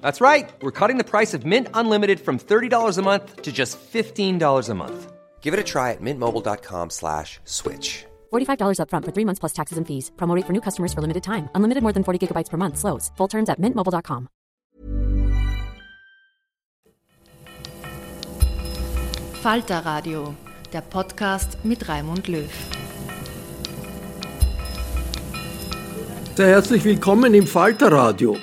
That's right. We're cutting the price of Mint Unlimited from $30 a month to just $15 a month. Give it a try at mintmobile.com slash switch. $45 upfront for three months plus taxes and fees. Promote for new customers for limited time. Unlimited more than 40 gigabytes per month. Slows. Full terms at mintmobile.com. Falter Radio, der Podcast mit Raimund Löw. Sehr herzlich willkommen im Falter Radio.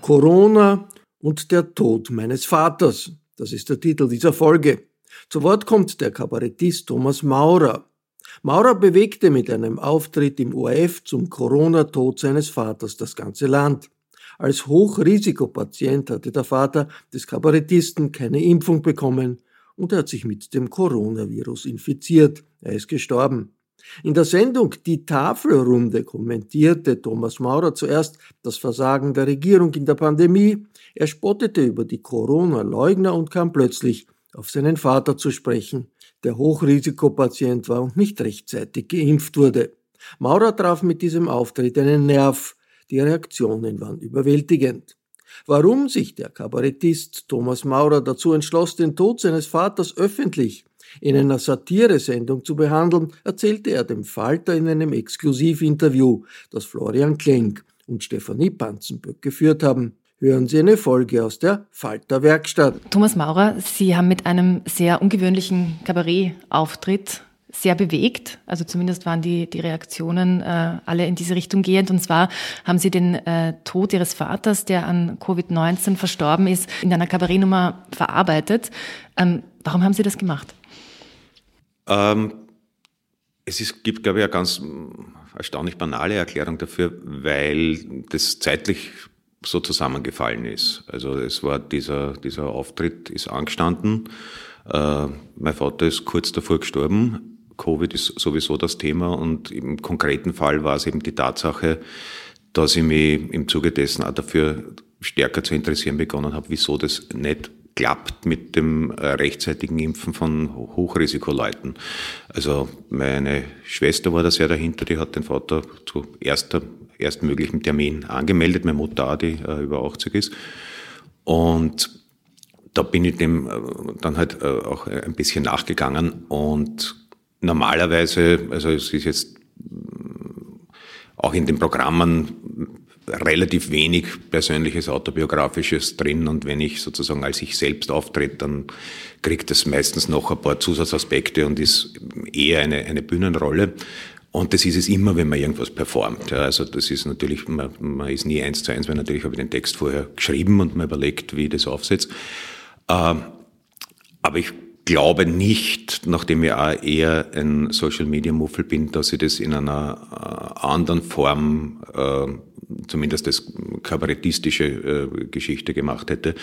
Corona und der Tod meines Vaters. Das ist der Titel dieser Folge. Zu Wort kommt der Kabarettist Thomas Maurer. Maurer bewegte mit einem Auftritt im ORF zum Corona-Tod seines Vaters das ganze Land. Als Hochrisikopatient hatte der Vater des Kabarettisten keine Impfung bekommen und er hat sich mit dem Coronavirus infiziert. Er ist gestorben. In der Sendung Die Tafelrunde kommentierte Thomas Maurer zuerst das Versagen der Regierung in der Pandemie. Er spottete über die Corona-Leugner und kam plötzlich auf seinen Vater zu sprechen, der Hochrisikopatient war und nicht rechtzeitig geimpft wurde. Maurer traf mit diesem Auftritt einen Nerv. Die Reaktionen waren überwältigend. Warum sich der Kabarettist Thomas Maurer dazu entschloss, den Tod seines Vaters öffentlich in einer Satiresendung zu behandeln, erzählte er dem Falter in einem Exklusivinterview, das Florian Klenk und Stefanie Panzenböck geführt haben. Hören Sie eine Folge aus der Falter Werkstatt. Thomas Maurer, Sie haben mit einem sehr ungewöhnlichen Kabarett-Auftritt sehr bewegt. Also zumindest waren die, die Reaktionen äh, alle in diese Richtung gehend. Und zwar haben Sie den äh, Tod Ihres Vaters, der an Covid-19 verstorben ist, in einer Kabarettnummer verarbeitet. Ähm, warum haben Sie das gemacht? Ähm, es ist, gibt, glaube ich, eine ganz erstaunlich banale Erklärung dafür, weil das zeitlich so zusammengefallen ist. Also es war dieser, dieser Auftritt ist angestanden. Äh, mein Vater ist kurz davor gestorben. Covid ist sowieso das Thema und im konkreten Fall war es eben die Tatsache, dass ich mich im Zuge dessen auch dafür stärker zu interessieren begonnen habe, wieso das nicht klappt mit dem äh, rechtzeitigen Impfen von Hochrisikoleuten. Also meine Schwester war da sehr dahinter, die hat den Vater zu erster, erstmöglichen Termin angemeldet, meine Mutter auch, die äh, über 80 ist. Und da bin ich dem äh, dann halt äh, auch ein bisschen nachgegangen und normalerweise, also es ist jetzt auch in den Programmen relativ wenig persönliches autobiografisches drin und wenn ich sozusagen als ich selbst auftrete, dann kriegt es meistens noch ein paar Zusatzaspekte und ist eher eine, eine Bühnenrolle. Und das ist es immer, wenn man irgendwas performt. Ja, also das ist natürlich, man, man ist nie eins zu eins, weil natürlich habe ich den Text vorher geschrieben und man überlegt, wie ich das aufsetzt. Ähm, aber ich glaube nicht, nachdem ich auch eher ein Social Media Muffel bin, dass ich das in einer äh, anderen Form äh, zumindest das kabarettistische äh, Geschichte gemacht hätte.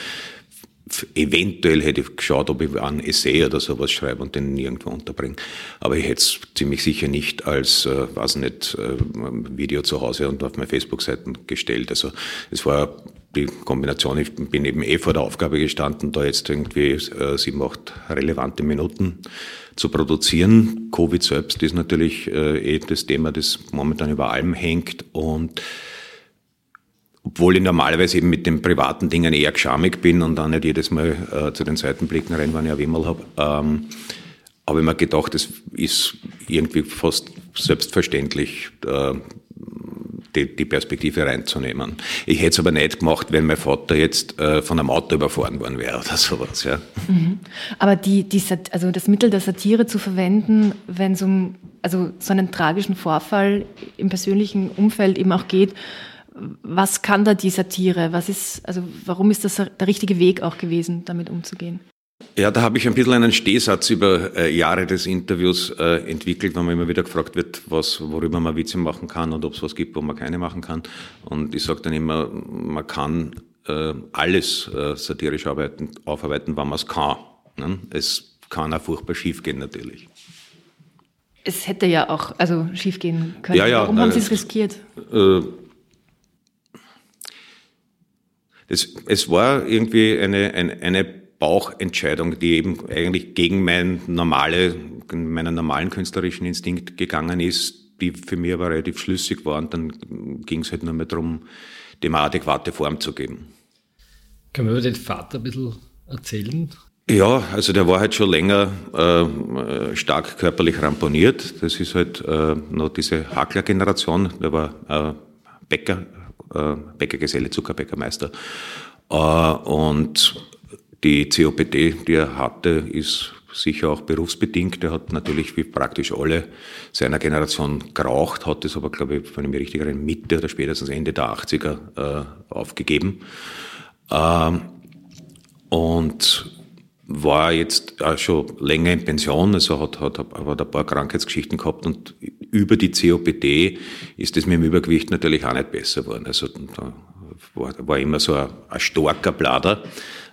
eventuell hätte ich geschaut, ob ich ein Essay oder sowas schreibe und den nirgendwo unterbringe. Aber ich hätte es ziemlich sicher nicht als, äh, weiß nicht, äh, Video zu Hause und auf meine Facebook-Seiten gestellt. Also es war die Kombination, ich bin eben eh vor der Aufgabe gestanden, da jetzt irgendwie äh, sieben, acht relevante Minuten zu produzieren. Covid selbst ist natürlich äh, eh das Thema, das momentan über allem hängt und obwohl ich normalerweise eben mit den privaten Dingen eher geschamig bin und dann nicht jedes Mal äh, zu den Seitenblicken renne, wenn ich ein Wimmel habe, ähm, habe ich mir gedacht, es ist irgendwie fast selbstverständlich, äh, die, die, Perspektive reinzunehmen. Ich hätte es aber nicht gemacht, wenn mein Vater jetzt äh, von einem Auto überfahren worden wäre oder sowas. Ja. Mhm. Aber die, die, also das Mittel der Satire zu verwenden, wenn es um also so einen tragischen Vorfall im persönlichen Umfeld eben auch geht, was kann da die Satire? Was ist, also warum ist das der richtige Weg auch gewesen, damit umzugehen? Ja, da habe ich ein bisschen einen Stehsatz über äh, Jahre des Interviews äh, entwickelt, wenn man immer wieder gefragt wird, was, worüber man Witze machen kann und ob es was gibt, wo man keine machen kann. Und ich sage dann immer, man kann äh, alles äh, satirisch arbeiten, aufarbeiten, wann man es kann. Ne? Es kann auch furchtbar schiefgehen natürlich. Es hätte ja auch also schiefgehen können. Ja, ja, Warum haben Sie es riskiert? Äh, es, war irgendwie eine, eine, eine Bauchentscheidung, die eben eigentlich gegen mein normale, meinen normalen künstlerischen Instinkt gegangen ist, die für mich aber relativ schlüssig war und dann ging es halt nur mehr darum, dem eine adäquate Form zu geben. Kann man über den Vater ein bisschen erzählen? Ja, also der war halt schon länger äh, stark körperlich ramponiert. Das ist halt äh, noch diese Hakler-Generation. Der war äh, Bäcker, äh, Bäckergeselle, Zuckerbäckermeister. Äh, und die COPD, die er hatte, ist sicher auch berufsbedingt. Er hat natürlich wie praktisch alle seiner Generation geraucht, hat es aber, glaube ich, wenn ich mich richtig erinnere, Mitte oder spätestens Ende der 80er äh, aufgegeben. Ähm, und war jetzt auch schon länger in Pension, also hat, hat, hat ein paar Krankheitsgeschichten gehabt und über die COPD ist es mit dem Übergewicht natürlich auch nicht besser geworden. Also da war, war immer so ein, ein starker Blader.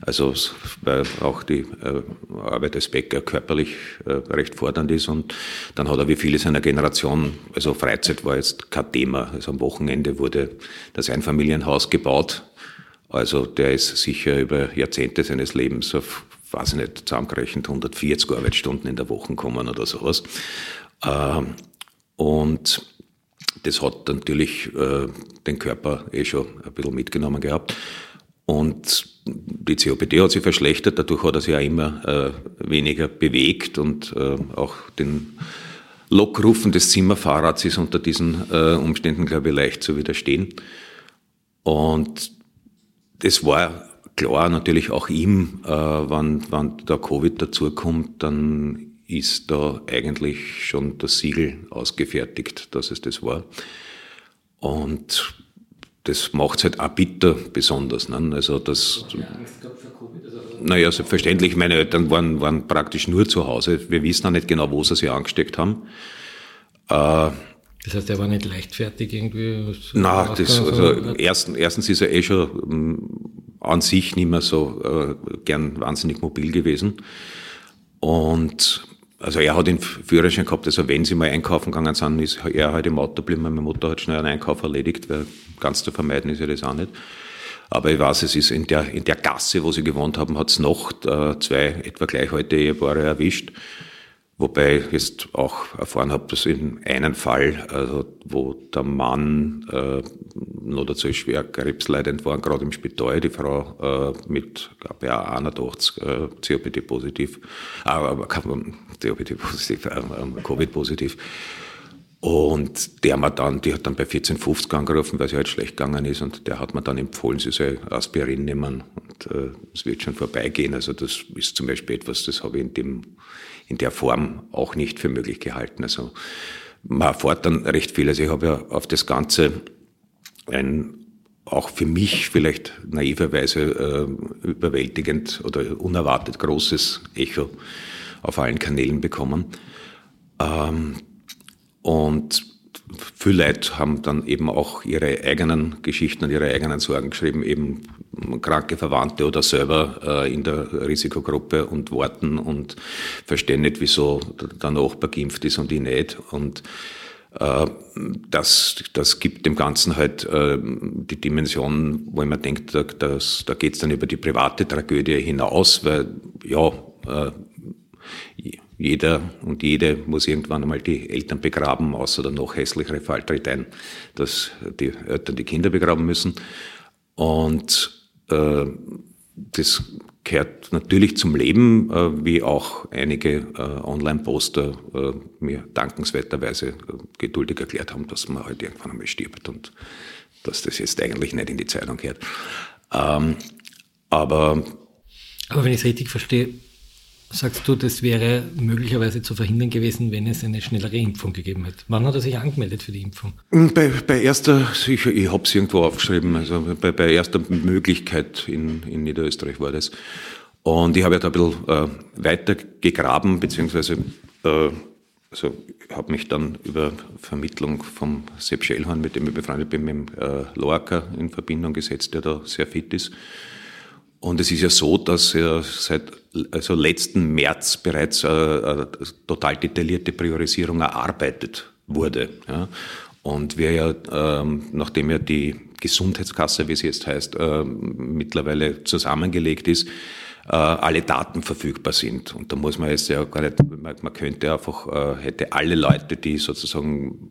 Also weil auch die äh, Arbeit als Bäcker körperlich äh, recht fordernd ist und dann hat er wie viele seiner Generation, also Freizeit war jetzt kein Thema. Also am Wochenende wurde das Einfamilienhaus gebaut. Also der ist sicher über Jahrzehnte seines Lebens auf, weiß ich nicht, zusammengerechnet 140 Arbeitsstunden in der Woche gekommen oder sowas. Ähm, und das hat natürlich äh, den Körper eh schon ein bisschen mitgenommen gehabt. Und die COPD hat sich verschlechtert, dadurch hat er sich auch immer äh, weniger bewegt und äh, auch den Lockrufen des Zimmerfahrrads ist unter diesen Umständen, glaube ich, leicht zu widerstehen. Und es war klar natürlich auch ihm, äh, wann, wann der Covid dazukommt, dann ist da eigentlich schon das Siegel ausgefertigt, dass es das war. Und das macht es halt auch bitter besonders. Ne? Also das, naja, selbstverständlich, meine Eltern waren, waren praktisch nur zu Hause. Wir wissen auch nicht genau, wo sie sich angesteckt haben. Äh, das heißt, er war nicht leichtfertig irgendwie? Nein, das, also erstens, erstens ist er eh schon um, an sich nicht mehr so äh, gern wahnsinnig mobil gewesen. Und also er hat den Führerschein gehabt, also wenn sie mal einkaufen gegangen sind, ist er halt im Auto geblieben. Meine Mutter hat schnell einen Einkauf erledigt, weil ganz zu vermeiden ist ja das auch nicht. Aber ich weiß, es ist in der, in der Gasse, wo sie gewohnt haben, hat es noch äh, zwei etwa gleich heute Ehepaare erwischt. Wobei ich jetzt auch erfahren habe, dass in einem Fall, also wo der Mann äh, noch dazu schwer krebsleidend war, gerade im Spital, die Frau äh, mit, ich, 81 äh, COPD positiv, aber äh, COPD positiv, äh, positiv. Und der hat dann, die hat dann bei 1450 angerufen, weil sie halt schlecht gegangen ist und der hat mir dann empfohlen, sie soll Aspirin nehmen und äh, es wird schon vorbeigehen. Also das ist zum Beispiel etwas, das habe ich in dem in der Form auch nicht für möglich gehalten. Also man erfährt dann recht viel. Also ich habe ja auf das Ganze ein auch für mich vielleicht naiverweise äh, überwältigend oder unerwartet großes Echo auf allen Kanälen bekommen. Ähm, und viele Leute haben dann eben auch ihre eigenen Geschichten und ihre eigenen Sorgen geschrieben, eben kranke Verwandte oder selber äh, in der Risikogruppe und warten und verstehen nicht, wieso der Nachbar geimpft ist und ich nicht. Und äh, das, das gibt dem Ganzen halt äh, die Dimension, wo man denkt, da, das, da geht es dann über die private Tragödie hinaus, weil ja, äh, jeder und jede muss irgendwann einmal die Eltern begraben, außer der noch hässlichere Fall tritt ein, dass die Eltern die Kinder begraben müssen. Und äh, das gehört natürlich zum Leben, äh, wie auch einige äh, Online-Poster äh, mir dankenswerterweise äh, geduldig erklärt haben, dass man halt irgendwann einmal stirbt und dass das jetzt eigentlich nicht in die Zeitung gehört. Ähm, aber aber wenn ich es richtig verstehe, sagst du, das wäre möglicherweise zu verhindern gewesen, wenn es eine schnellere Impfung gegeben hätte. Wann hat er sich angemeldet für die Impfung? Bei, bei erster, sicher, ich habe es irgendwo aufgeschrieben, also bei, bei erster Möglichkeit in, in Niederösterreich war das. Und ich habe ja da ein bisschen äh, weiter gegraben, beziehungsweise äh, also habe mich dann über Vermittlung vom Sepp Schellhorn, mit dem ich befreundet bin, mit dem äh, Lorca in Verbindung gesetzt, der da sehr fit ist. Und es ist ja so, dass er seit also letzten März bereits eine, eine total detaillierte Priorisierung erarbeitet wurde. Ja. Und wir ja, ähm, nachdem ja die Gesundheitskasse, wie sie jetzt heißt, äh, mittlerweile zusammengelegt ist, äh, alle Daten verfügbar sind. Und da muss man jetzt ja gar nicht, man, könnte einfach, äh, hätte alle Leute, die sozusagen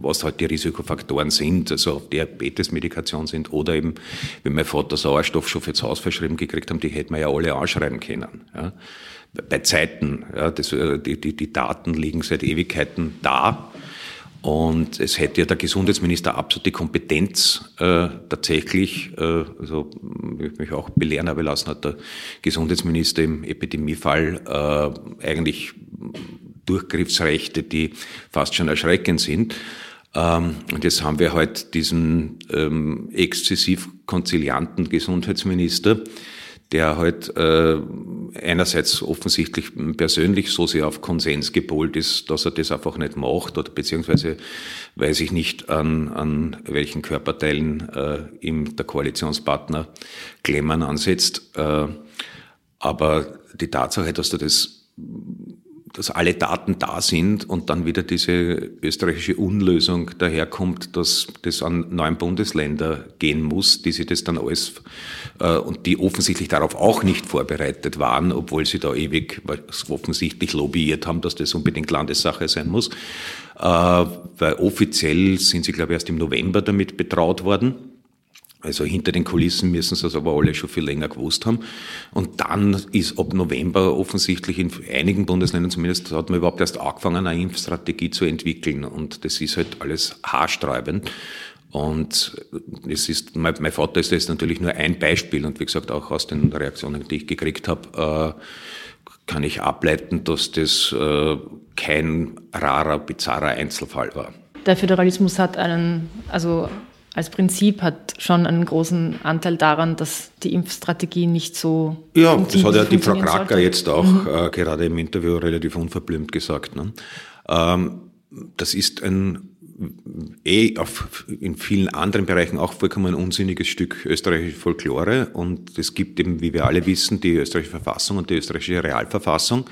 was halt die Risikofaktoren sind, also auf Diabetes-Medikation sind oder eben, wenn mein Vater Sauerstoff schon fürs Haus verschrieben gekriegt haben, die hätten wir ja alle anschreiben können. Ja. Bei Zeiten, ja, das, äh, die, die, die Daten liegen seit Ewigkeiten da. Und es hätte ja der Gesundheitsminister absolut die Kompetenz, äh, tatsächlich, äh, also ich mich auch belehren habe lassen, hat der Gesundheitsminister im Epidemiefall äh, eigentlich Durchgriffsrechte, die fast schon erschreckend sind. Ähm, und jetzt haben wir halt diesen ähm, exzessiv konzilianten Gesundheitsminister, der halt äh, einerseits offensichtlich persönlich so sehr auf Konsens gepolt ist, dass er das einfach nicht macht, oder beziehungsweise weiß ich nicht, an, an welchen Körperteilen äh, ihm der Koalitionspartner Klemmern ansetzt. Äh, aber die Tatsache, dass du das dass alle Daten da sind und dann wieder diese österreichische Unlösung daherkommt, dass das an neun Bundesländer gehen muss, die sich das dann alles äh, und die offensichtlich darauf auch nicht vorbereitet waren, obwohl sie da ewig offensichtlich lobbyiert haben, dass das unbedingt Landessache sein muss. Äh, weil offiziell sind sie, glaube ich, erst im November damit betraut worden. Also hinter den Kulissen müssen sie es aber alle schon viel länger gewusst haben. Und dann ist ab November offensichtlich in einigen Bundesländern zumindest, hat man überhaupt erst angefangen, eine Impfstrategie zu entwickeln. Und das ist halt alles haarsträubend. Und es ist, mein, mein Vater ist jetzt natürlich nur ein Beispiel. Und wie gesagt, auch aus den Reaktionen, die ich gekriegt habe, äh, kann ich ableiten, dass das äh, kein rarer, bizarrer Einzelfall war. Der Föderalismus hat einen, also als Prinzip hat schon einen großen Anteil daran, dass die Impfstrategie nicht so. Ja, das hat ja die Frau Kracker jetzt auch mhm. äh, gerade im Interview relativ unverblümt gesagt. Ne? Ähm, das ist ein eh auf, in vielen anderen Bereichen auch vollkommen unsinniges Stück österreichische Folklore. Und es gibt eben, wie wir alle wissen, die österreichische Verfassung und die österreichische Realverfassung.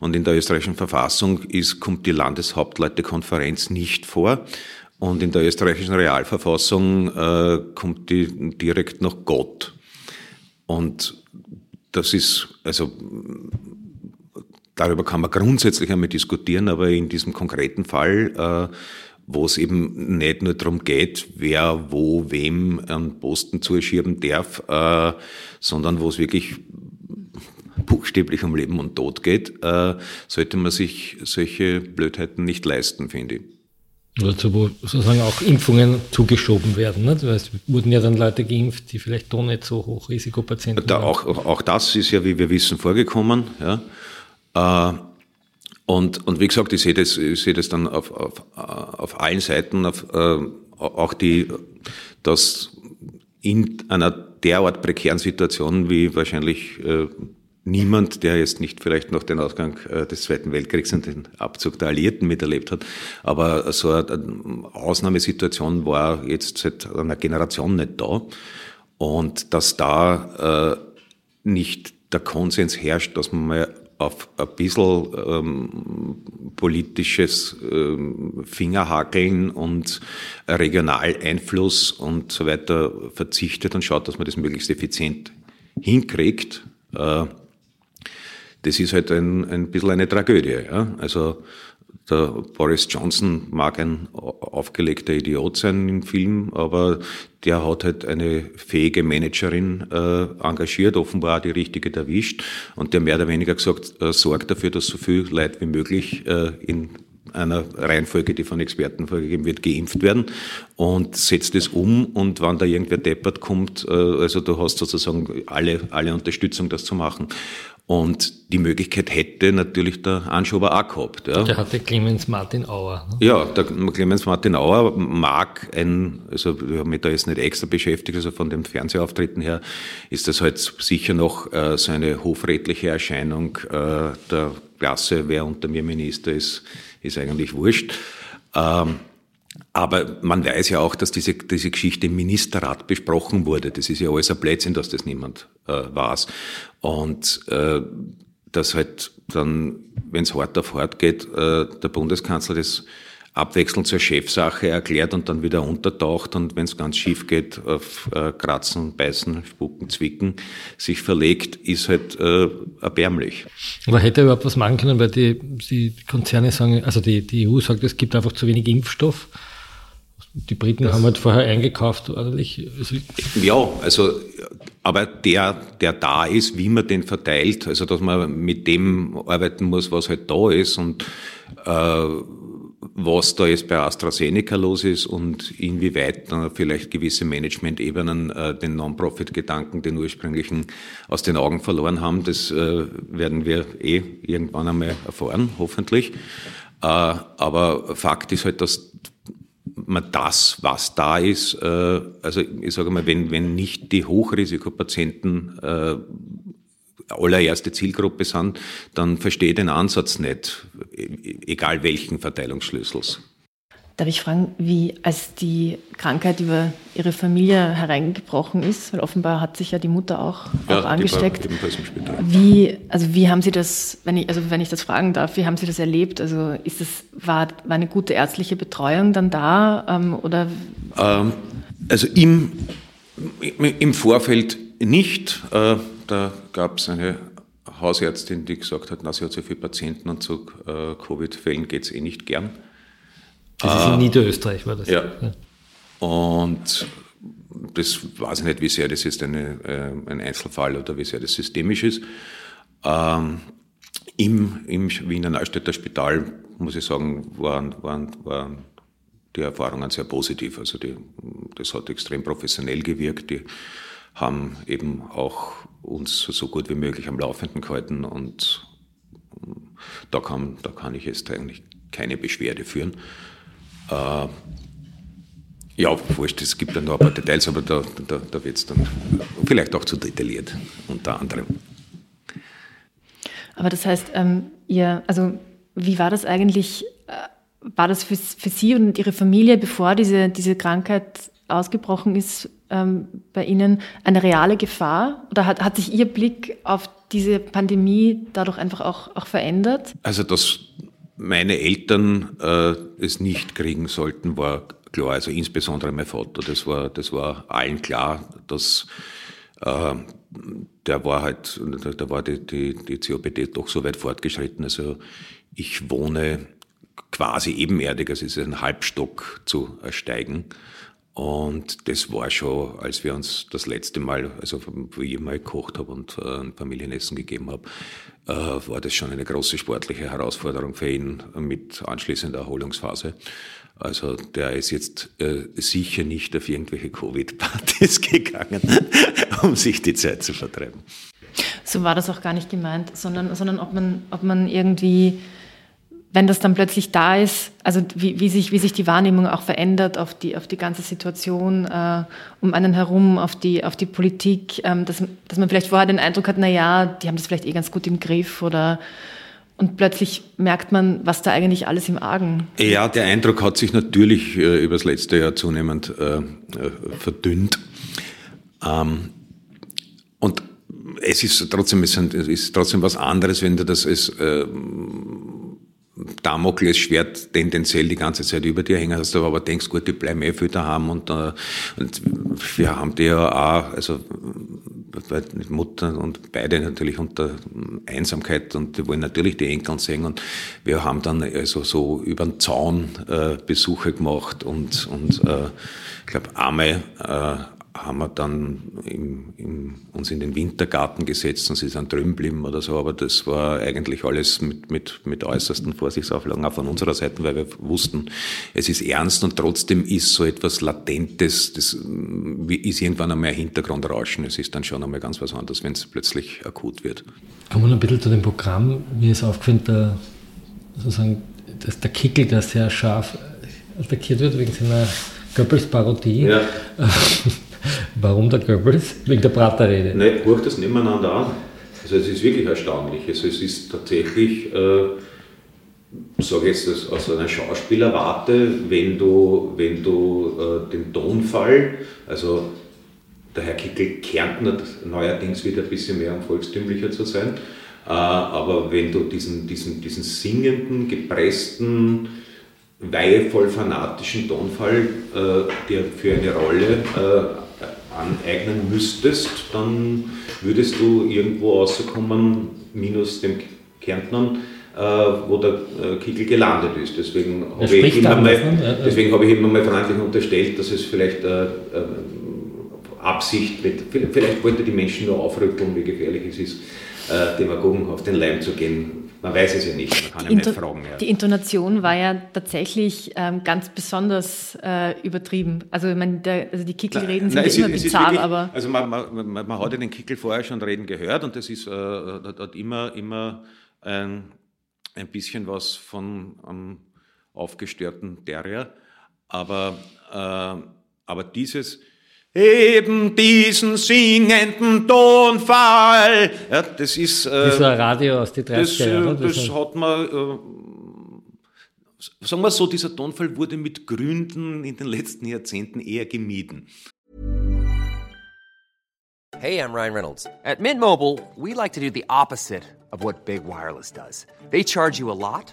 Und in der österreichischen Verfassung ist, kommt die Landeshauptleutekonferenz nicht vor. Und in der österreichischen Realverfassung äh, kommt die direkt nach Gott. Und das ist, also darüber kann man grundsätzlich einmal diskutieren, aber in diesem konkreten Fall, äh, wo es eben nicht nur darum geht, wer wo wem einen Posten zuschieben darf, äh, sondern wo es wirklich buchstäblich um Leben und Tod geht, äh, sollte man sich solche Blödheiten nicht leisten, finde ich. Oder zu, wo sozusagen auch Impfungen zugeschoben werden. Ne? Es wurden ja dann Leute geimpft, die vielleicht doch nicht so Hochrisikopatienten da waren. Auch, auch das ist ja, wie wir wissen, vorgekommen. Ja. Äh, und, und wie gesagt, ich sehe das, ich sehe das dann auf, auf, auf allen Seiten, auf, äh, auch die, dass in einer derart prekären Situation, wie wahrscheinlich äh, niemand, der jetzt nicht vielleicht noch den Ausgang äh, des Zweiten Weltkriegs und den Abzug der Alliierten miterlebt hat. Aber so eine Ausnahmesituation war jetzt seit einer Generation nicht da. Und dass da äh, nicht der Konsens herrscht, dass man mal auf ein bisschen ähm, politisches ähm, Fingerhakeln und Regionaleinfluss und so weiter verzichtet und schaut, dass man das möglichst effizient hinkriegt. Äh, das ist halt ein, ein bisschen eine Tragödie. Ja? Also der Boris Johnson mag ein aufgelegter Idiot sein im Film, aber der hat halt eine fähige Managerin äh, engagiert, offenbar die richtige erwischt und der mehr oder weniger gesagt äh, sorgt dafür, dass so viel Leute wie möglich äh, in einer Reihenfolge, die von Experten vorgegeben wird, geimpft werden und setzt es um und wann da irgendwer deppert kommt, äh, also du hast sozusagen alle, alle Unterstützung, das zu machen. Und die Möglichkeit hätte natürlich der Anschober auch gehabt. Ja. Der hatte Clemens Martin Auer. Ne? Ja, der Clemens Martin Auer mag ein, also wir haben mich da jetzt nicht extra beschäftigt, also von den Fernsehauftritten her ist das halt sicher noch äh, so eine hofrätliche Erscheinung äh, der Klasse, wer unter mir Minister ist, ist eigentlich wurscht. Ähm, aber man weiß ja auch, dass diese, diese Geschichte im Ministerrat besprochen wurde. Das ist ja alles ein Blödsinn, dass das niemand äh, weiß. Und äh, dass halt dann, wenn es hart auf hart geht, äh, der Bundeskanzler das abwechselnd zur Chefsache erklärt und dann wieder untertaucht und wenn es ganz schief geht, auf äh, Kratzen, Beißen, Spucken, Zwicken sich verlegt, ist halt äh, erbärmlich. Aber hätte er überhaupt was machen können, weil die, die Konzerne sagen, also die, die EU sagt, es gibt einfach zu wenig Impfstoff. Die Briten das haben halt vorher eingekauft, ordentlich. Also ja, also, aber der, der da ist, wie man den verteilt, also dass man mit dem arbeiten muss, was halt da ist und äh, was da jetzt bei AstraZeneca los ist und inwieweit dann vielleicht gewisse Management-Ebenen äh, den Non-Profit-Gedanken, den ursprünglichen, aus den Augen verloren haben, das äh, werden wir eh irgendwann einmal erfahren, hoffentlich. Äh, aber Fakt ist halt, dass man das, was da ist, äh, also ich sage mal, wenn, wenn nicht die Hochrisikopatienten äh, allererste Zielgruppe sind, dann verstehe ich den Ansatz nicht, egal welchen Verteilungsschlüssels. Darf ich fragen, wie als die Krankheit über Ihre Familie hereingebrochen ist, weil offenbar hat sich ja die Mutter auch, ja, auch angesteckt. Wie, also wie haben Sie das, wenn ich, also wenn ich das fragen darf, wie haben Sie das erlebt? Also ist es, war, war eine gute ärztliche Betreuung dann da ähm, oder? Ähm, also im, im Vorfeld nicht. Äh, da gab es eine Hausärztin, die gesagt hat, na, sie hat so viele Patienten und zu äh, Covid-Fällen geht es eh nicht gern. Das ist in äh, Niederösterreich, war das? Ja. ja. Und das weiß ich nicht, wie sehr das jetzt eine, äh, ein Einzelfall oder wie sehr das systemisch ist. Ähm, im, Im Wiener Neustädter Spital, muss ich sagen, waren, waren, waren die Erfahrungen sehr positiv. Also die, das hat extrem professionell gewirkt. Die haben eben auch uns so gut wie möglich am Laufenden gehalten und da kann, da kann ich jetzt eigentlich keine Beschwerde führen. Äh, ja, wurscht, es gibt dann noch ein paar Details, aber da, da, da wird es dann vielleicht auch zu detailliert, unter anderem. Aber das heißt, ähm, ihr, also wie war das eigentlich, äh, war das für, für Sie und Ihre Familie, bevor diese, diese Krankheit ausgebrochen ist, ähm, bei Ihnen eine reale Gefahr? Oder hat, hat sich Ihr Blick auf diese Pandemie dadurch einfach auch, auch verändert? Also, dass meine Eltern äh, es nicht kriegen sollten, war klar. Also insbesondere mein Vater, das war, das war allen klar, dass äh, der war halt, da war die, die, die COPD doch so weit fortgeschritten. Also ich wohne quasi ebenerdig, also es ist ein Halbstock zu ersteigen. Und das war schon, als wir uns das letzte Mal, also wie ich mal gekocht habe und äh, ein Familienessen gegeben habe, äh, war das schon eine große sportliche Herausforderung für ihn mit anschließender Erholungsphase. Also der ist jetzt äh, sicher nicht auf irgendwelche Covid-Partys gegangen, um sich die Zeit zu vertreiben. So war das auch gar nicht gemeint, sondern, sondern ob, man, ob man irgendwie wenn das dann plötzlich da ist, also wie, wie, sich, wie sich die Wahrnehmung auch verändert auf die, auf die ganze Situation äh, um einen herum, auf die, auf die Politik, ähm, dass, dass man vielleicht vorher den Eindruck hat, na ja, die haben das vielleicht eh ganz gut im Griff oder und plötzlich merkt man, was da eigentlich alles im Argen. Ja, der Eindruck hat sich natürlich äh, über das letzte Jahr zunehmend äh, äh, verdünnt. Ähm, und es ist trotzdem, es ist trotzdem was anderes, wenn du das als äh, Damoklesschwert tendenziell die ganze Zeit über dir hängen. Hast, du aber denkst, gut, die bleiben eh viel daheim und, äh, und wir haben die ja auch, also Mutter und beide natürlich unter Einsamkeit und die wollen natürlich die Enkel sehen und wir haben dann also so über den Zaun äh, Besuche gemacht und, und äh, ich glaube einmal äh, haben wir dann im, im, uns in den Wintergarten gesetzt und sie sind drüben geblieben oder so, aber das war eigentlich alles mit, mit, mit äußersten Vorsichtsauflagen auch von unserer Seite, weil wir wussten, es ist ernst und trotzdem ist so etwas Latentes, das ist irgendwann einmal ein Hintergrundrauschen. Es ist dann schon einmal ganz was anderes, wenn es plötzlich akut wird. Kommen wir noch ein bisschen zu dem Programm. Mir ist aufgefallen, der, sozusagen, dass der Kickel, der sehr scharf attackiert wird wegen seiner Goebbels-Parodie. Ja. Warum der Goebbels? Wegen der Praterrede? Nein, guckt das nebeneinander an. Also es ist wirklich erstaunlich. Also es ist tatsächlich, äh, sage ich jetzt aus einer Schauspielerwarte, wenn du, wenn du äh, den Tonfall, also der Herr Kickel Kärntner neuerdings wieder ein bisschen mehr um volkstümlicher zu sein, äh, aber wenn du diesen, diesen, diesen singenden, gepressten, weihevoll fanatischen Tonfall äh, dir für eine Rolle äh, aneignen müsstest, dann würdest du irgendwo rauskommen, minus dem Kärntnern, äh, wo der äh, Kickel gelandet ist. Deswegen habe ich, immer mal, ne? deswegen hab ich immer mal freundlich unterstellt, dass es vielleicht äh, äh, Absicht, mit, vielleicht wollte die Menschen nur aufrütteln, wie gefährlich es ist, äh, Demagogen auf den Leim zu gehen, man weiß es ja nicht, man kann die ja nicht fragen. Ja. Die Intonation war ja tatsächlich ähm, ganz besonders äh, übertrieben. Also, ich meine, der, also die Kickelreden sind ja immer bizarr, wirklich, aber... Also man, man, man, man, hat ja den Kickel vorher schon reden gehört und das ist, äh, hat immer, immer ein, ein bisschen was von einem aufgestörten Terrier. Aber, äh, aber dieses eben diesen singenden Tonfall. Ja, das ist. Äh, das war Radio aus den 30er Jahren. Das, das, das hat man. Äh, sagen wir so, dieser Tonfall wurde mit Gründen in den letzten Jahrzehnten eher gemieden. Hey, I'm Ryan Reynolds. At Mint Mobile, we like to do the opposite of what Big Wireless does. They charge you a lot.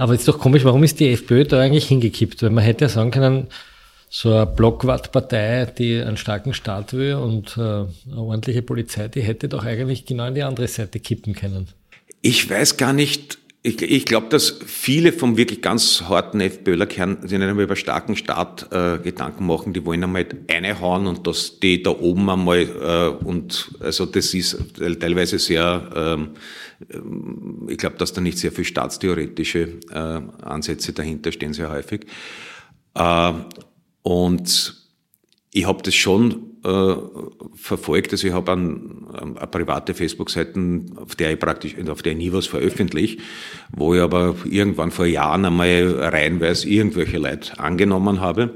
Aber ist doch komisch, warum ist die FPÖ da eigentlich hingekippt? Weil man hätte ja sagen können, so eine Blockwartpartei, die einen starken Staat will und äh, eine ordentliche Polizei, die hätte doch eigentlich genau in die andere Seite kippen können. Ich weiß gar nicht, ich, ich glaube, dass viele vom wirklich ganz harten FPÖler-Kern sich nicht einmal über starken Staat äh, Gedanken machen. Die wollen einmal eine hauen und dass die da oben einmal äh, und also das ist teilweise sehr ähm, ich glaube, dass da nicht sehr viel staatstheoretische äh, Ansätze dahinter stehen, sehr häufig. Äh, und ich habe das schon äh, verfolgt. Also ich habe an, eine private Facebook-Seiten, auf der ich praktisch, auf der ich nie was veröffentliche, wo ich aber irgendwann vor Jahren einmal reihenweise irgendwelche Leute angenommen habe.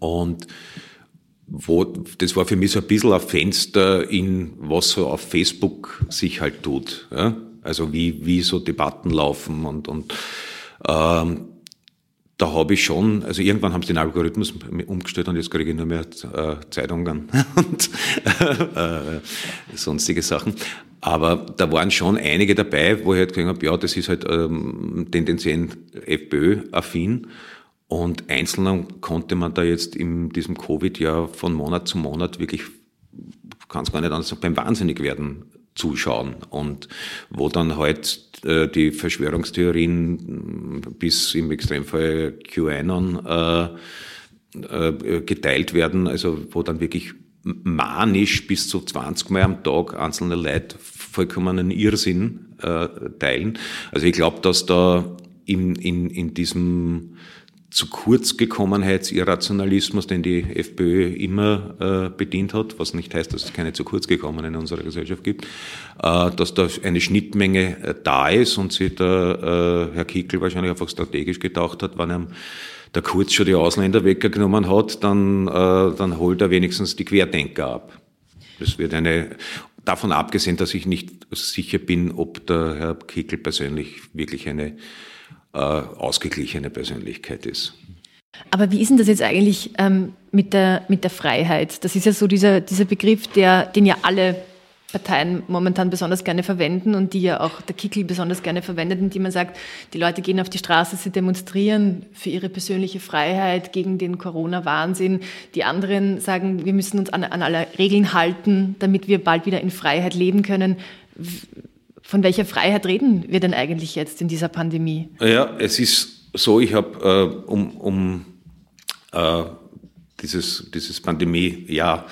Und wo, das war für mich so ein bisschen ein Fenster in, was so auf Facebook sich halt tut. Ja? Also wie, wie so Debatten laufen und, und ähm, da habe ich schon, also irgendwann haben sie den Algorithmus umgestellt und jetzt kriege ich nur mehr äh, Zeitungen und äh, sonstige Sachen. Aber da waren schon einige dabei, wo ich halt gesagt habe, ja, das ist halt ähm, tendenziell FPÖ-affin. Und einzelnen konnte man da jetzt in diesem Covid-Jahr von Monat zu Monat wirklich, kann es gar nicht anders sagen, beim Wahnsinnigwerden zuschauen. Und wo dann halt äh, die Verschwörungstheorien bis im Extremfall QAnon äh, äh, geteilt werden, also wo dann wirklich manisch bis zu 20 Mal am Tag einzelne Leute vollkommenen Irrsinn äh, teilen. Also ich glaube, dass da in, in, in diesem zu kurz Gekommenheitsirrationalismus, den die FPÖ immer äh, bedient hat, was nicht heißt, dass es keine zu kurz gekommen in unserer Gesellschaft gibt, äh, dass da eine Schnittmenge äh, da ist und sich der äh, Herr Kickel wahrscheinlich einfach strategisch gedacht hat, wenn er der Kurz schon die Ausländer weggenommen hat, dann, äh, dann holt er wenigstens die Querdenker ab. Das wird eine, davon abgesehen, dass ich nicht sicher bin, ob der Herr Kickel persönlich wirklich eine ausgeglichene Persönlichkeit ist. Aber wie ist denn das jetzt eigentlich ähm, mit, der, mit der Freiheit? Das ist ja so dieser, dieser Begriff, der, den ja alle Parteien momentan besonders gerne verwenden und die ja auch der Kickel besonders gerne verwendet, indem man sagt, die Leute gehen auf die Straße, sie demonstrieren für ihre persönliche Freiheit gegen den Corona-Wahnsinn. Die anderen sagen, wir müssen uns an, an alle Regeln halten, damit wir bald wieder in Freiheit leben können. Von welcher Freiheit reden wir denn eigentlich jetzt in dieser Pandemie? Ja, es ist so, ich habe äh, um, um äh, dieses, dieses Pandemie-Jahr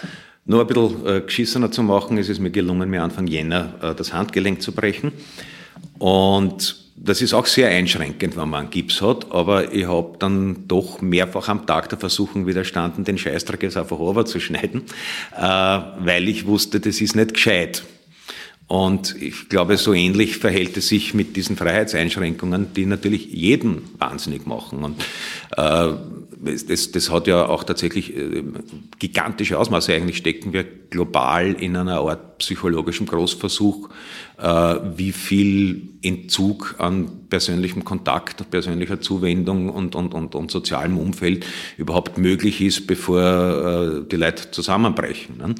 nur ein bisschen äh, geschissener zu machen, ist es mir gelungen, mir Anfang Jänner äh, das Handgelenk zu brechen. Und das ist auch sehr einschränkend, wenn man einen Gips hat, aber ich habe dann doch mehrfach am Tag der Versuchung widerstanden, den Scheißdreck jetzt einfach overzuschneiden, äh, weil ich wusste, das ist nicht gescheit. Und ich glaube, so ähnlich verhält es sich mit diesen Freiheitseinschränkungen, die natürlich jeden wahnsinnig machen. Und äh, das, das hat ja auch tatsächlich äh, gigantische Ausmaße. Eigentlich stecken wir global in einer Art psychologischem Großversuch, äh, wie viel Entzug an persönlichem Kontakt, persönlicher Zuwendung und, und, und, und sozialem Umfeld überhaupt möglich ist, bevor äh, die Leute zusammenbrechen. Ne?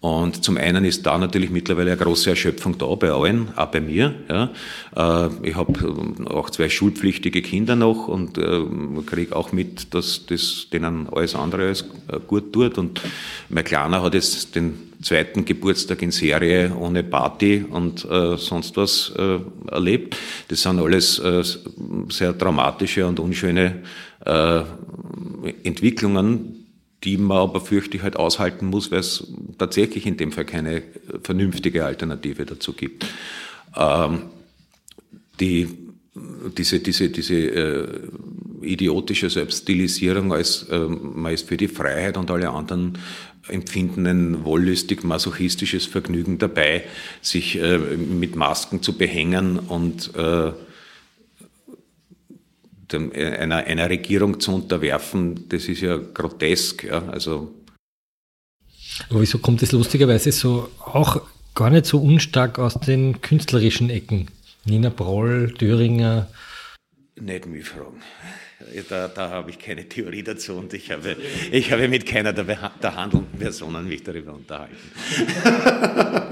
Und zum einen ist da natürlich mittlerweile eine große Erschöpfung da bei allen, auch bei mir. Ja. Äh, ich habe auch zwei schulpflichtige Kinder noch und äh, kriege auch mit, dass das denen alles andere als äh, gut tut. Und mein Kleiner hat jetzt den zweiten Geburtstag in Serie ohne Party und äh, sonst was erlebt. Das sind alles sehr dramatische und unschöne Entwicklungen, die man aber fürchte ich halt aushalten muss, weil es tatsächlich in dem Fall keine vernünftige Alternative dazu gibt. Ähm, die, diese diese, diese äh, idiotische Selbststilisierung als äh, man ist für die Freiheit und alle anderen empfinden ein wollüstig masochistisches Vergnügen dabei, sich äh, mit Masken zu behängen und äh, einer, einer Regierung zu unterwerfen, das ist ja grotesk. Ja, also Aber wieso kommt es lustigerweise so auch gar nicht so unstark aus den künstlerischen Ecken? Nina Broll, Thüringer. Nicht mich fragen. Da, da habe ich keine Theorie dazu und ich habe, ich habe mit keiner der, der handelnden Personen mich darüber unterhalten.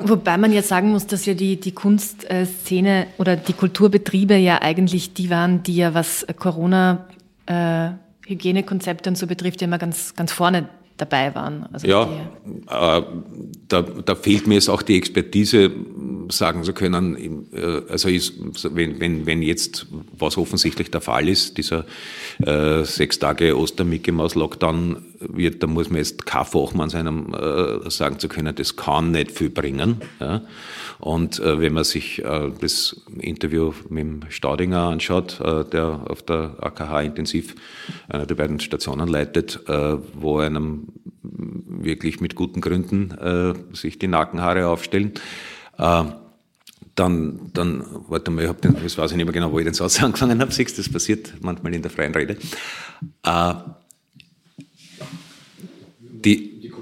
Wobei man ja sagen muss, dass ja die, die Kunstszene oder die Kulturbetriebe ja eigentlich die waren, die ja was Corona äh, Hygienekonzepte und so betrifft, ja immer ganz, ganz vorne dabei waren. Also ja, äh, da, da fehlt mir jetzt auch die Expertise, sagen zu können, äh, also ist, wenn, wenn, wenn jetzt, was offensichtlich der Fall ist, dieser äh, sechs Tage Oster-Mickey Maus Lockdown wird, da muss man jetzt kein Fachmann sein, um äh, sagen zu können, das kann nicht viel bringen. Ja. Und äh, wenn man sich äh, das Interview mit dem Staudinger anschaut, äh, der auf der AKH intensiv einer der beiden Stationen leitet, wo einem wirklich mit guten Gründen sich die Nackenhaare aufstellen, äh, dann, dann, warte mal, ich hab den, das weiß ich nicht mehr genau, wo ich den Satz angefangen habe, siehst das passiert manchmal in der freien Rede. Äh, die,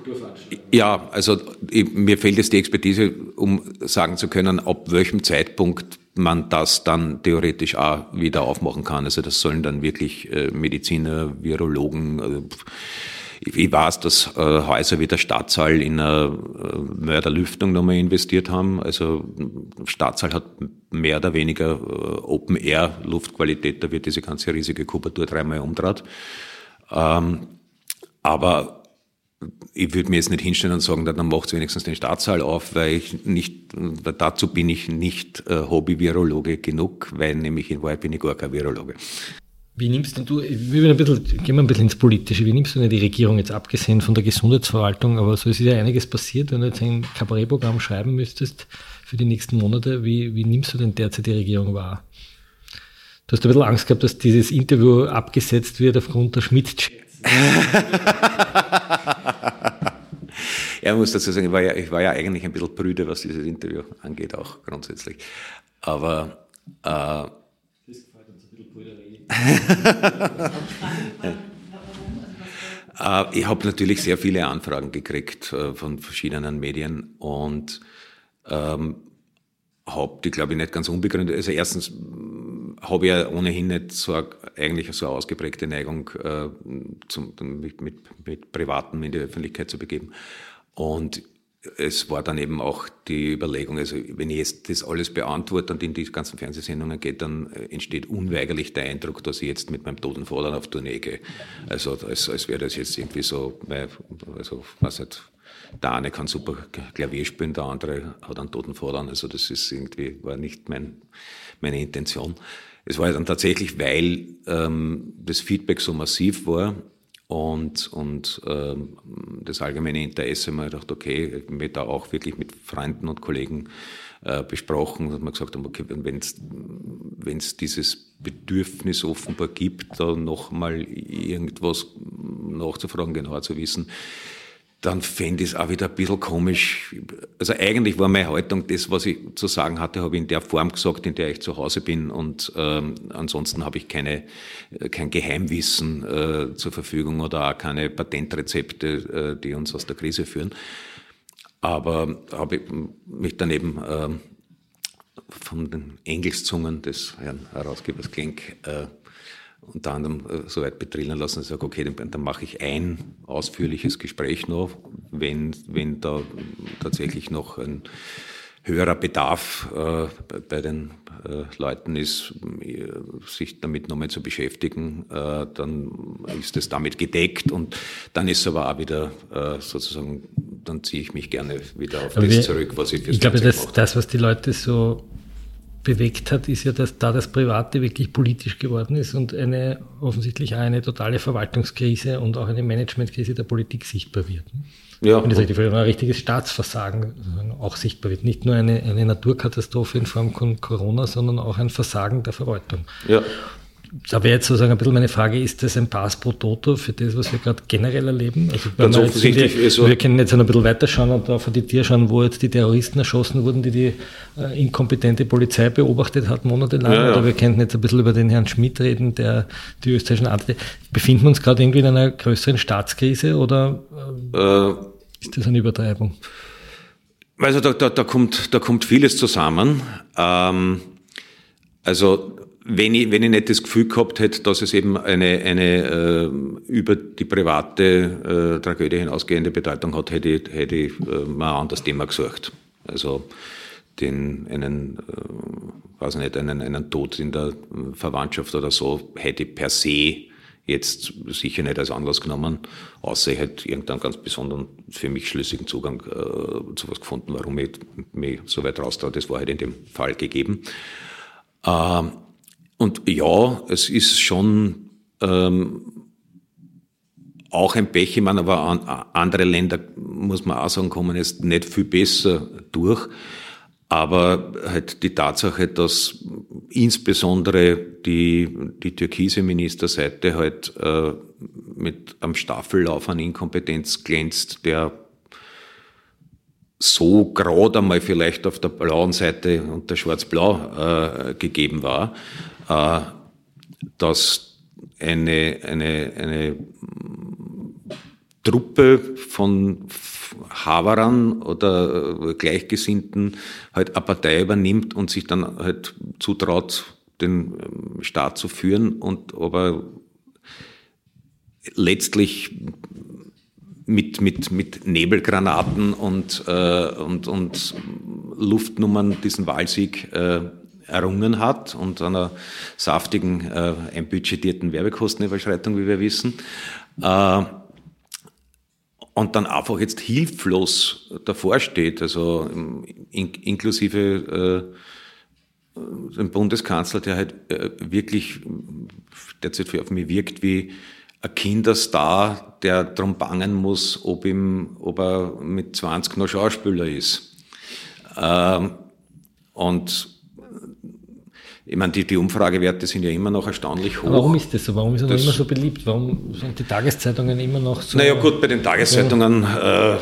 ja, also mir fehlt jetzt die Expertise, um sagen zu können, ab welchem Zeitpunkt man das dann theoretisch auch wieder aufmachen kann. Also das sollen dann wirklich äh, Mediziner, Virologen, äh, ich weiß, dass äh, Häuser wie der Stadtsaal in eine Mörderlüftung nochmal investiert haben. Also Stadtsaal hat mehr oder weniger Open-Air-Luftqualität, da wird diese ganze riesige Kubatur dreimal umdraht. Ähm, aber ich würde mir jetzt nicht hinstellen und sagen, dann macht wenigstens den Staatssaal auf, weil ich nicht, dazu bin ich nicht äh, Hobby-Virologe genug, weil nämlich in Wahrheit bin ich gar kein Virologe. Wie nimmst du, wir ein bisschen, gehen wir ein bisschen ins Politische, wie nimmst du denn die Regierung jetzt abgesehen von der Gesundheitsverwaltung, aber so ist ja einiges passiert, wenn du jetzt ein Kabarettprogramm schreiben müsstest für die nächsten Monate, wie, wie nimmst du denn derzeit die Regierung wahr? Du hast ein bisschen Angst gehabt, dass dieses Interview abgesetzt wird aufgrund der schmidt Ja, ich muss dazu sagen, ich war, ja, ich war ja eigentlich ein bisschen prüde, was dieses Interview angeht, auch grundsätzlich. Aber äh, das gefällt uns ein bisschen Brüderei. Äh, ich habe natürlich sehr viele Anfragen gekriegt äh, von verschiedenen Medien und ähm, habe die, glaube ich, nicht ganz unbegründet. Also erstens mm, habe ich ja ohnehin nicht so eigentlich so eine ausgeprägte Neigung, äh, zum, mit, mit, mit Privaten in die Öffentlichkeit zu begeben. Und es war dann eben auch die Überlegung, also wenn ich jetzt das alles beantworte und in die ganzen Fernsehsendungen geht, dann äh, entsteht unweigerlich der Eindruck, dass ich jetzt mit meinem toten Vater auf Tournee gehe. Also als, als wäre das jetzt irgendwie so, also was nicht, der eine kann super Klavier spielen, der andere hat einen toten Vater. Also das ist irgendwie, war nicht mein, meine Intention. Es war dann tatsächlich, weil ähm, das Feedback so massiv war, und, und ähm, das allgemeine Interesse, man gedacht, okay, mit da auch wirklich mit Freunden und Kollegen äh, besprochen, dass man gesagt haben, okay, wenn es dieses Bedürfnis offenbar gibt, da nochmal irgendwas nachzufragen, genauer zu wissen, dann fände ich es auch wieder ein bisschen komisch. Also eigentlich war meine Haltung, das, was ich zu sagen hatte, habe ich in der Form gesagt, in der ich zu Hause bin. Und ähm, ansonsten habe ich keine, kein Geheimwissen äh, zur Verfügung oder auch keine Patentrezepte, äh, die uns aus der Krise führen. Aber habe ich mich daneben äh, von den Engelszungen des Herrn Herausgebers Klenk äh, unter anderem äh, so weit betrillen lassen, dass ich sage, okay, dann, dann, mache ich ein ausführliches Gespräch noch, wenn, wenn da tatsächlich noch ein höherer Bedarf äh, bei den äh, Leuten ist, äh, sich damit nochmal zu beschäftigen, äh, dann ist es damit gedeckt und dann ist aber auch wieder äh, sozusagen, dann ziehe ich mich gerne wieder auf aber das wir, zurück, was ich fürs Ich glaube, das, das, was die Leute so bewegt hat, ist ja, dass da das Private wirklich politisch geworden ist und eine offensichtlich eine totale Verwaltungskrise und auch eine Managementkrise der Politik sichtbar wird. Ja. Und das richtig ein richtiges Staatsversagen auch sichtbar wird. Nicht nur eine, eine Naturkatastrophe in Form von Corona, sondern auch ein Versagen der Verwaltung. Ja da wäre jetzt sozusagen ein bisschen meine Frage, ist das ein Pass pro Toto für das, was wir gerade generell erleben? Also Ganz offensichtlich. Die, also wir können jetzt ein bisschen weiterschauen und vor die Tür schauen, wo jetzt die Terroristen erschossen wurden, die die äh, inkompetente Polizei beobachtet hat monatelang. Ja, ja. Oder wir könnten jetzt ein bisschen über den Herrn Schmidt reden, der die österreichischen Anwälte. Befinden wir uns gerade irgendwie in einer größeren Staatskrise oder äh, äh, ist das eine Übertreibung? Also da, da, da, kommt, da kommt vieles zusammen. Ähm, also wenn ich, wenn ich nicht das Gefühl gehabt hätte, dass es eben eine, eine äh, über die private äh, Tragödie hinausgehende Bedeutung hat, hätte ich, hätte ich äh, mal ein anderes Thema gesucht. Also den, einen, äh, weiß nicht, einen, einen Tod in der Verwandtschaft oder so, hätte ich per se jetzt sicher nicht als Anlass genommen, außer ich hätte irgendeinen ganz besonderen, für mich schlüssigen Zugang äh, zu was gefunden, warum ich mich so weit raustraue. Das war halt in dem Fall gegeben. Ähm, und ja, es ist schon ähm, auch ein Pech. Ich meine, aber an, andere Länder, muss man auch sagen, kommen jetzt nicht viel besser durch. Aber halt die Tatsache, dass insbesondere die, die türkise Ministerseite halt äh, mit einem Staffellauf an Inkompetenz glänzt, der so gerade einmal vielleicht auf der blauen Seite und der schwarz-blau äh, gegeben war, dass eine, eine, eine Truppe von Haverern oder Gleichgesinnten halt eine Partei übernimmt und sich dann halt zutraut, den ähm, Staat zu führen und aber letztlich mit, mit, mit Nebelgranaten und, äh, und, und Luftnummern diesen Wahlsieg äh, errungen hat und einer saftigen, äh, einbudgetierten Werbekostenüberschreitung, wie wir wissen. Äh, und dann einfach jetzt hilflos davor steht, also in, inklusive ein Bundeskanzler, der halt äh, wirklich derzeit auf mich wirkt wie ein Kinderstar, der darum bangen muss, ob, ihm, ob er mit 20 noch Schauspieler ist. Ähm, und ich meine, die, die Umfragewerte sind ja immer noch erstaunlich hoch. Aber warum ist das so? Warum ist er das, immer so beliebt? Warum sind die Tageszeitungen immer noch so? Naja gut, bei den Tageszeitungen äh,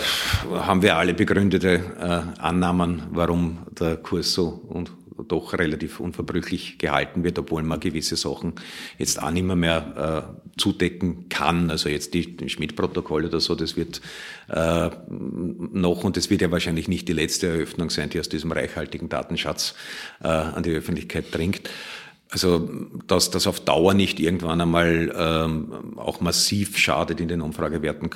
haben wir alle begründete äh, Annahmen, warum der Kurs so und doch relativ unverbrüchlich gehalten wird, obwohl man gewisse Sachen jetzt auch nicht mehr, mehr äh, zudecken kann. Also jetzt die, Schmidt-Protokolle oder so, das wird äh, noch, und das wird ja wahrscheinlich nicht die letzte Eröffnung sein, die aus diesem reichhaltigen Datenschatz äh, an die Öffentlichkeit dringt. Also, dass das auf Dauer nicht irgendwann einmal ähm, auch massiv schadet in den Umfragewerten,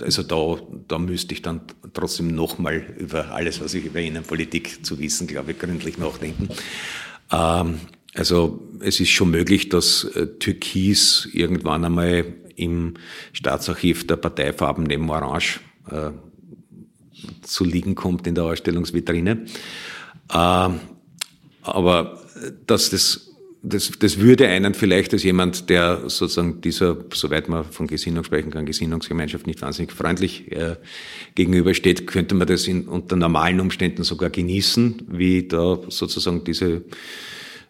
also da, da müsste ich dann trotzdem nochmal über alles, was ich über Innenpolitik zu wissen, glaube ich, gründlich nachdenken. Ähm, also es ist schon möglich, dass äh, Türkis irgendwann einmal im Staatsarchiv der Parteifarben neben Orange äh, zu liegen kommt in der Ausstellungsvitrine. Äh, aber dass das das, das würde einen vielleicht als jemand, der sozusagen dieser, soweit man von Gesinnung sprechen kann, Gesinnungsgemeinschaft nicht wahnsinnig freundlich äh, gegenübersteht, könnte man das in, unter normalen Umständen sogar genießen, wie da sozusagen diese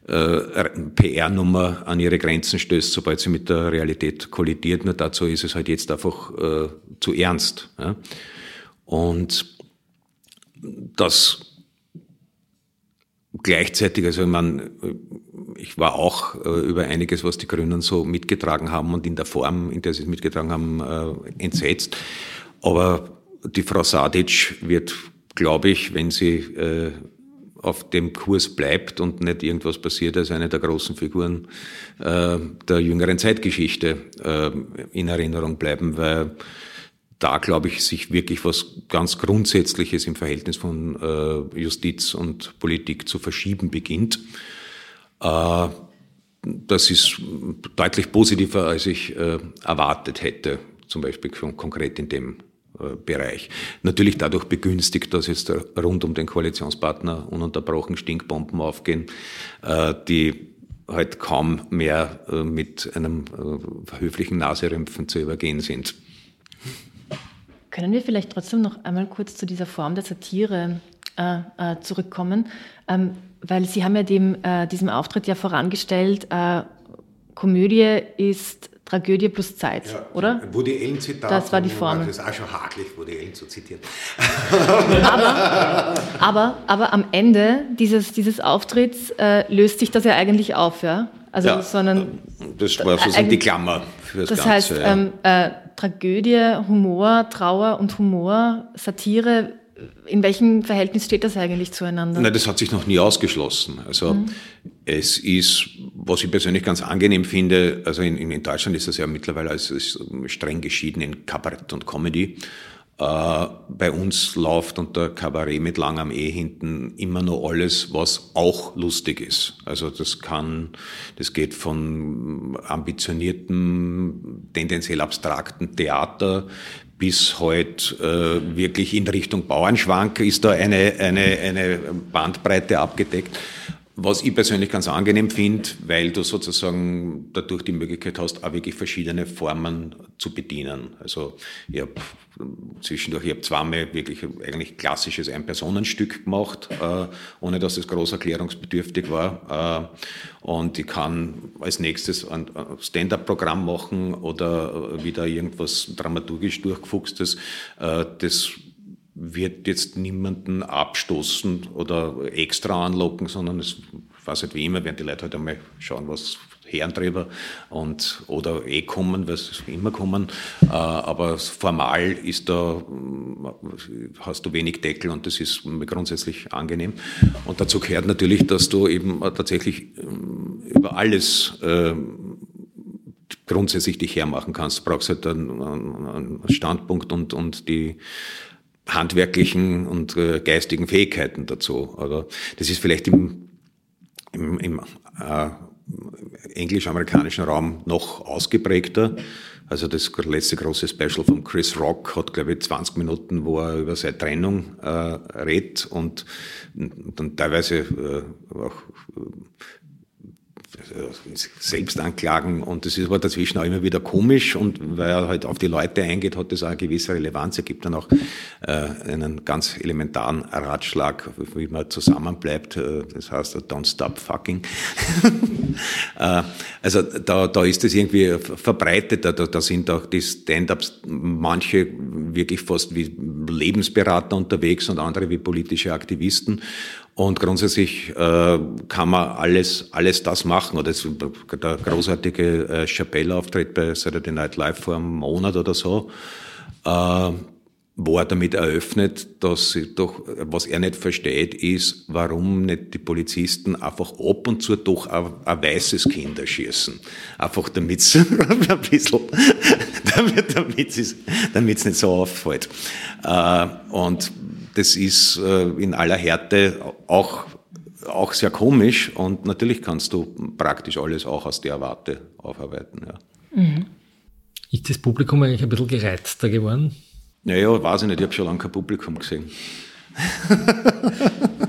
äh, PR-Nummer an ihre Grenzen stößt, sobald sie mit der Realität kollidiert. Nur dazu ist es halt jetzt einfach äh, zu ernst. Ja? Und das gleichzeitig, also ich meine, ich war auch äh, über einiges, was die Grünen so mitgetragen haben und in der Form, in der sie es mitgetragen haben, äh, entsetzt. Aber die Frau Sadic wird, glaube ich, wenn sie äh, auf dem Kurs bleibt und nicht irgendwas passiert, als eine der großen Figuren der jüngeren Zeitgeschichte in Erinnerung bleiben, weil da, glaube ich, sich wirklich was ganz Grundsätzliches im Verhältnis von äh, Justiz und Politik zu verschieben beginnt. Äh, das ist deutlich positiver, als ich äh, erwartet hätte, zum Beispiel konkret in dem äh, Bereich. Natürlich dadurch begünstigt, dass jetzt rund um den Koalitionspartner ununterbrochen Stinkbomben aufgehen, äh, die halt kaum mehr äh, mit einem höflichen Naserümpfen zu übergehen sind. Können wir vielleicht trotzdem noch einmal kurz zu dieser Form der Satire äh, äh, zurückkommen? Ähm, weil Sie haben ja dem, äh, diesem Auftritt ja vorangestellt, äh, Komödie ist Tragödie plus Zeit, ja, oder? Woody Allen Zitat. Das war die Formel. Das ist auch schon hakelig, Woody Allen zu zitieren. aber, aber, aber am Ende dieses, dieses Auftritts äh, löst sich das ja eigentlich auf, ja? Also, ja, sondern, das war sozusagen die Klammer für das, das Ganze. Das heißt, ja. ähm, äh, Tragödie, Humor, Trauer und Humor, Satire, in welchem Verhältnis steht das eigentlich zueinander? Nein, das hat sich noch nie ausgeschlossen. Also mhm. es ist, was ich persönlich ganz angenehm finde, also in, in Deutschland ist das ja mittlerweile als, als streng geschieden in Kabarett und Comedy. Äh, bei uns läuft unter Kabarett mit langem E hinten immer nur alles, was auch lustig ist. Also das kann, das geht von ambitioniertem, tendenziell abstrakten Theater bis heute äh, wirklich in Richtung Bauernschwank ist da eine, eine, eine Bandbreite abgedeckt. Was ich persönlich ganz angenehm finde, weil du sozusagen dadurch die Möglichkeit hast, auch wirklich verschiedene Formen zu bedienen. Also ich habe zwischendurch, ich habe zweimal wirklich eigentlich klassisches Ein-Personen-Stück gemacht, äh, ohne dass es groß erklärungsbedürftig war. Äh, und ich kann als nächstes ein Stand-up-Programm machen oder wieder irgendwas dramaturgisch durchgefuchstes. Äh, das wird jetzt niemanden abstoßen oder extra anlocken, sondern es weiß halt wie immer, werden die Leute halt einmal schauen, was Herren drüber und oder eh kommen, es immer kommen. Äh, aber formal ist da, hast du wenig Deckel und das ist grundsätzlich angenehm. Und dazu gehört natürlich, dass du eben tatsächlich ähm, über alles ähm, grundsätzlich dich hermachen kannst. Du brauchst halt einen Standpunkt und, und die handwerklichen und äh, geistigen Fähigkeiten dazu. Oder das ist vielleicht im, im, im äh, englisch-amerikanischen Raum noch ausgeprägter. Also das letzte große Special von Chris Rock hat, glaube ich, 20 Minuten, wo er über seine Trennung äh, redet und dann teilweise äh, auch Selbstanklagen und das ist aber dazwischen auch immer wieder komisch und weil er halt auf die Leute eingeht, hat das auch eine gewisse Relevanz. Er gibt dann auch äh, einen ganz elementaren Ratschlag, wie man zusammenbleibt. Äh, das heißt, don't stop fucking. äh, also da, da ist das irgendwie verbreitet. Da, da sind auch die Stand-ups manche wirklich fast wie Lebensberater unterwegs und andere wie politische Aktivisten. Und grundsätzlich äh, kann man alles, alles das machen. Oder das, der großartige äh, Chappelle-Auftritt bei Saturday Night Live vor einem Monat oder so, äh, wo er damit eröffnet, dass sie doch, was er nicht versteht, ist, warum nicht die Polizisten einfach ab und zu doch ein, weißes Kind erschießen. Einfach damit es ein bisschen, damit es nicht so auffällt. Äh, und das ist äh, in aller Härte auch, auch sehr komisch und natürlich kannst du praktisch alles auch aus der Warte aufarbeiten. Ja. Mhm. Ist das Publikum eigentlich ein bisschen gereizter geworden? Naja, weiß ich nicht, ich habe schon lange kein Publikum gesehen.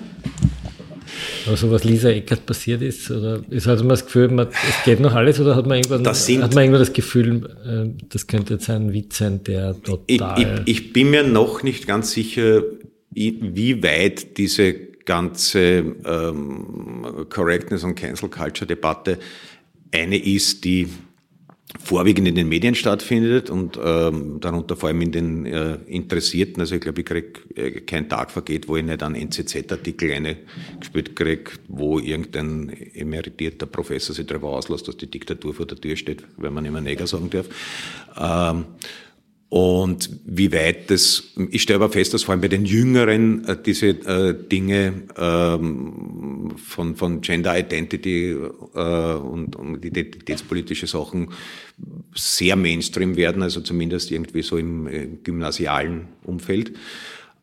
Also was Lisa Eckert passiert ist, oder ist also man das Gefühl, man, es geht noch alles, oder hat man irgendwann, das sind, hat man irgendwann das Gefühl, äh, das könnte jetzt ein Witz sein, der total... Ich, ich, ich bin mir noch nicht ganz sicher, wie weit diese ganze ähm, Correctness und Cancel Culture Debatte eine ist, die vorwiegend in den Medien stattfindet und ähm, darunter vor allem in den äh, Interessierten. Also ich glaube, ich kriege äh, kein Tag vergeht, wo ich nicht einen NZZ-Artikel eingespielt kriege, wo irgendein emeritierter Professor sich darüber auslässt, dass die Diktatur vor der Tür steht, wenn man immer Neger sagen darf. Ähm, und wie weit das, ich stelle aber fest, dass vor allem bei den Jüngeren äh, diese äh, Dinge ähm, von, von Gender Identity äh, und, identitätspolitische Sachen sehr Mainstream werden, also zumindest irgendwie so im, gymnasialen Umfeld.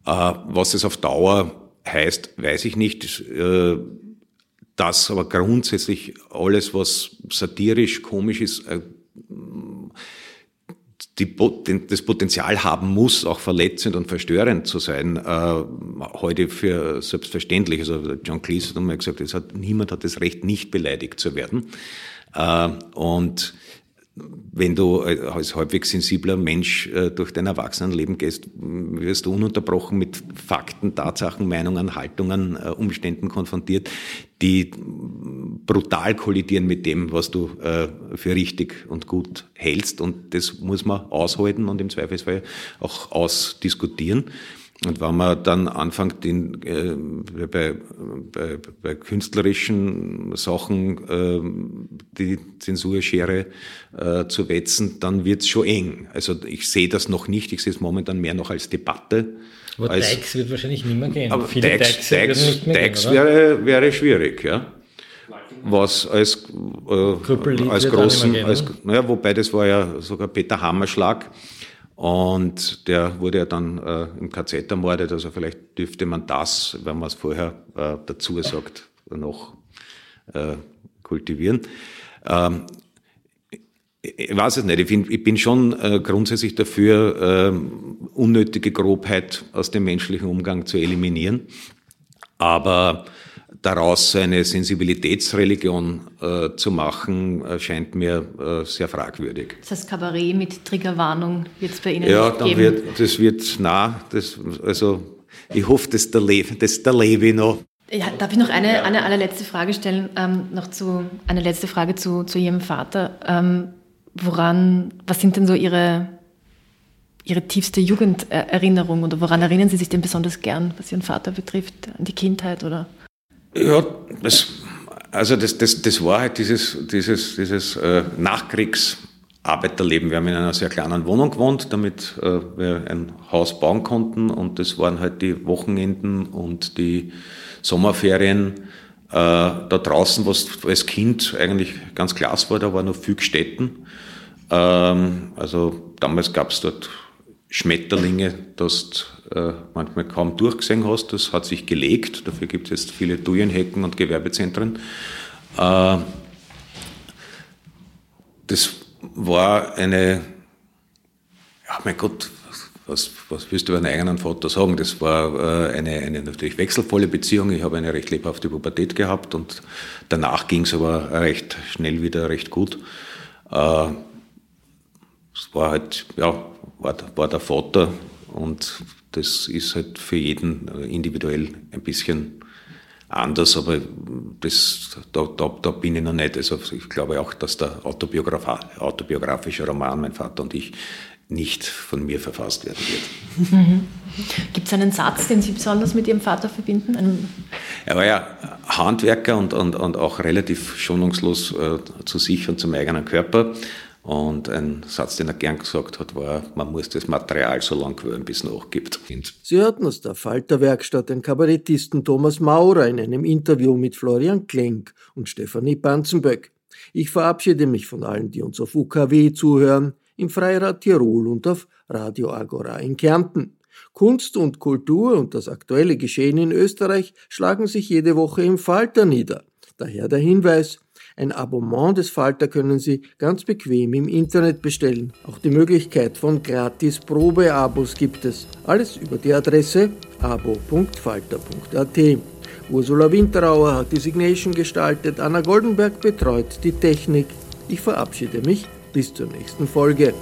Was es auf Dauer heißt, weiß ich nicht. Das aber grundsätzlich alles, was satirisch, komisch ist, die, das Potenzial haben muss, auch verletzend und verstörend zu sein, äh, heute für selbstverständlich. Also John Cleese hat einmal gesagt, es hat, niemand hat das Recht, nicht beleidigt zu werden. Äh, und wenn du als halbwegs sensibler Mensch äh, durch dein Erwachsenenleben gehst, wirst du ununterbrochen mit Fakten, Tatsachen, Meinungen, Haltungen, äh, Umständen konfrontiert, die brutal kollidieren mit dem, was du äh, für richtig und gut hältst. Und das muss man aushalten und im Zweifelsfall auch ausdiskutieren. Und wenn man dann anfängt, in, äh, bei, bei, bei künstlerischen Sachen äh, die Zensurschere äh, zu wetzen, dann wird's schon eng. Also ich sehe das noch nicht, ich sehe es momentan mehr noch als Debatte. Aber als, Dykes wird wahrscheinlich nicht mehr gehen. Aber Viele Dykes, Dykes, Dykes, Dykes wäre, wäre schwierig, ja. Was als, äh, als großen, gehen, als, naja, wobei das war ja sogar Peter Hammerschlag, und der wurde ja dann äh, im KZ ermordet, also vielleicht dürfte man das, wenn man es vorher äh, dazu sagt, noch äh, kultivieren. Ähm, ich weiß es nicht, ich, find, ich bin schon äh, grundsätzlich dafür, äh, unnötige Grobheit aus dem menschlichen Umgang zu eliminieren. Aber daraus eine Sensibilitätsreligion äh, zu machen, äh, scheint mir äh, sehr fragwürdig. Das heißt, Kabarett mit Triggerwarnung wird es bei Ihnen ja, dann geben? Wird, das wird nah. Das, also ich hoffe, dass der, Le dass der Levi noch. Ja, darf ich noch eine, ja. eine allerletzte Frage stellen? Ähm, noch zu, eine letzte Frage zu, zu Ihrem Vater. Ähm, woran, was sind denn so Ihre, Ihre tiefste Jugenderinnerung oder woran erinnern Sie sich denn besonders gern, was Ihren Vater betrifft, an die Kindheit oder? Ja, das, also das, das, das war halt dieses, dieses, dieses äh, Nachkriegsarbeiterleben. Wir haben in einer sehr kleinen Wohnung gewohnt, damit äh, wir ein Haus bauen konnten und das waren halt die Wochenenden und die Sommerferien äh, da draußen, was als Kind eigentlich ganz klasse war, da war noch viel Städten. Ähm, also damals gab es dort Schmetterlinge, dass äh, manchmal kaum durchgesehen hast. Das hat sich gelegt. Dafür gibt es jetzt viele Thujenhecken und Gewerbezentren. Äh, das war eine Ja, mein Gott, was, was willst du über einen eigenen Vater sagen? Das war äh, eine, eine natürlich wechselvolle Beziehung. Ich habe eine recht lebhafte Pubertät gehabt und danach ging es aber recht schnell wieder recht gut. Äh, es war halt, ja, war, war der Vater und das ist halt für jeden individuell ein bisschen anders, aber das, da, da, da bin ich noch nicht. Also ich glaube auch, dass der Autobiograf autobiografische Roman Mein Vater und ich nicht von mir verfasst werden wird. Mhm. Gibt es einen Satz, den Sie besonders mit Ihrem Vater verbinden? Einen er war ja Handwerker und, und, und auch relativ schonungslos äh, zu sich und zum eigenen Körper. Und ein Satz, den er gern gesagt hat, war, man muss das Material so lang quälen, bis es nachgibt. Sie hörten aus der Falterwerkstatt den Kabarettisten Thomas Maurer in einem Interview mit Florian Klenk und Stefanie Banzenböck. Ich verabschiede mich von allen, die uns auf UKW zuhören im Freirad Tirol und auf Radio Agora in Kärnten. Kunst und Kultur und das aktuelle Geschehen in Österreich schlagen sich jede Woche im Falter nieder. Daher der Hinweis, ein Abonnement des Falter können Sie ganz bequem im Internet bestellen. Auch die Möglichkeit von gratis Probeabos gibt es. Alles über die Adresse abo.falter.at. Ursula Winterauer hat die Signation gestaltet, Anna Goldenberg betreut die Technik. Ich verabschiede mich bis zur nächsten Folge.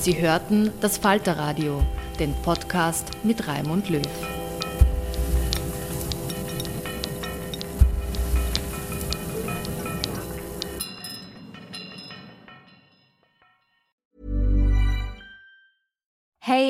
Sie hörten das Falterradio, den Podcast mit Raimund Löw.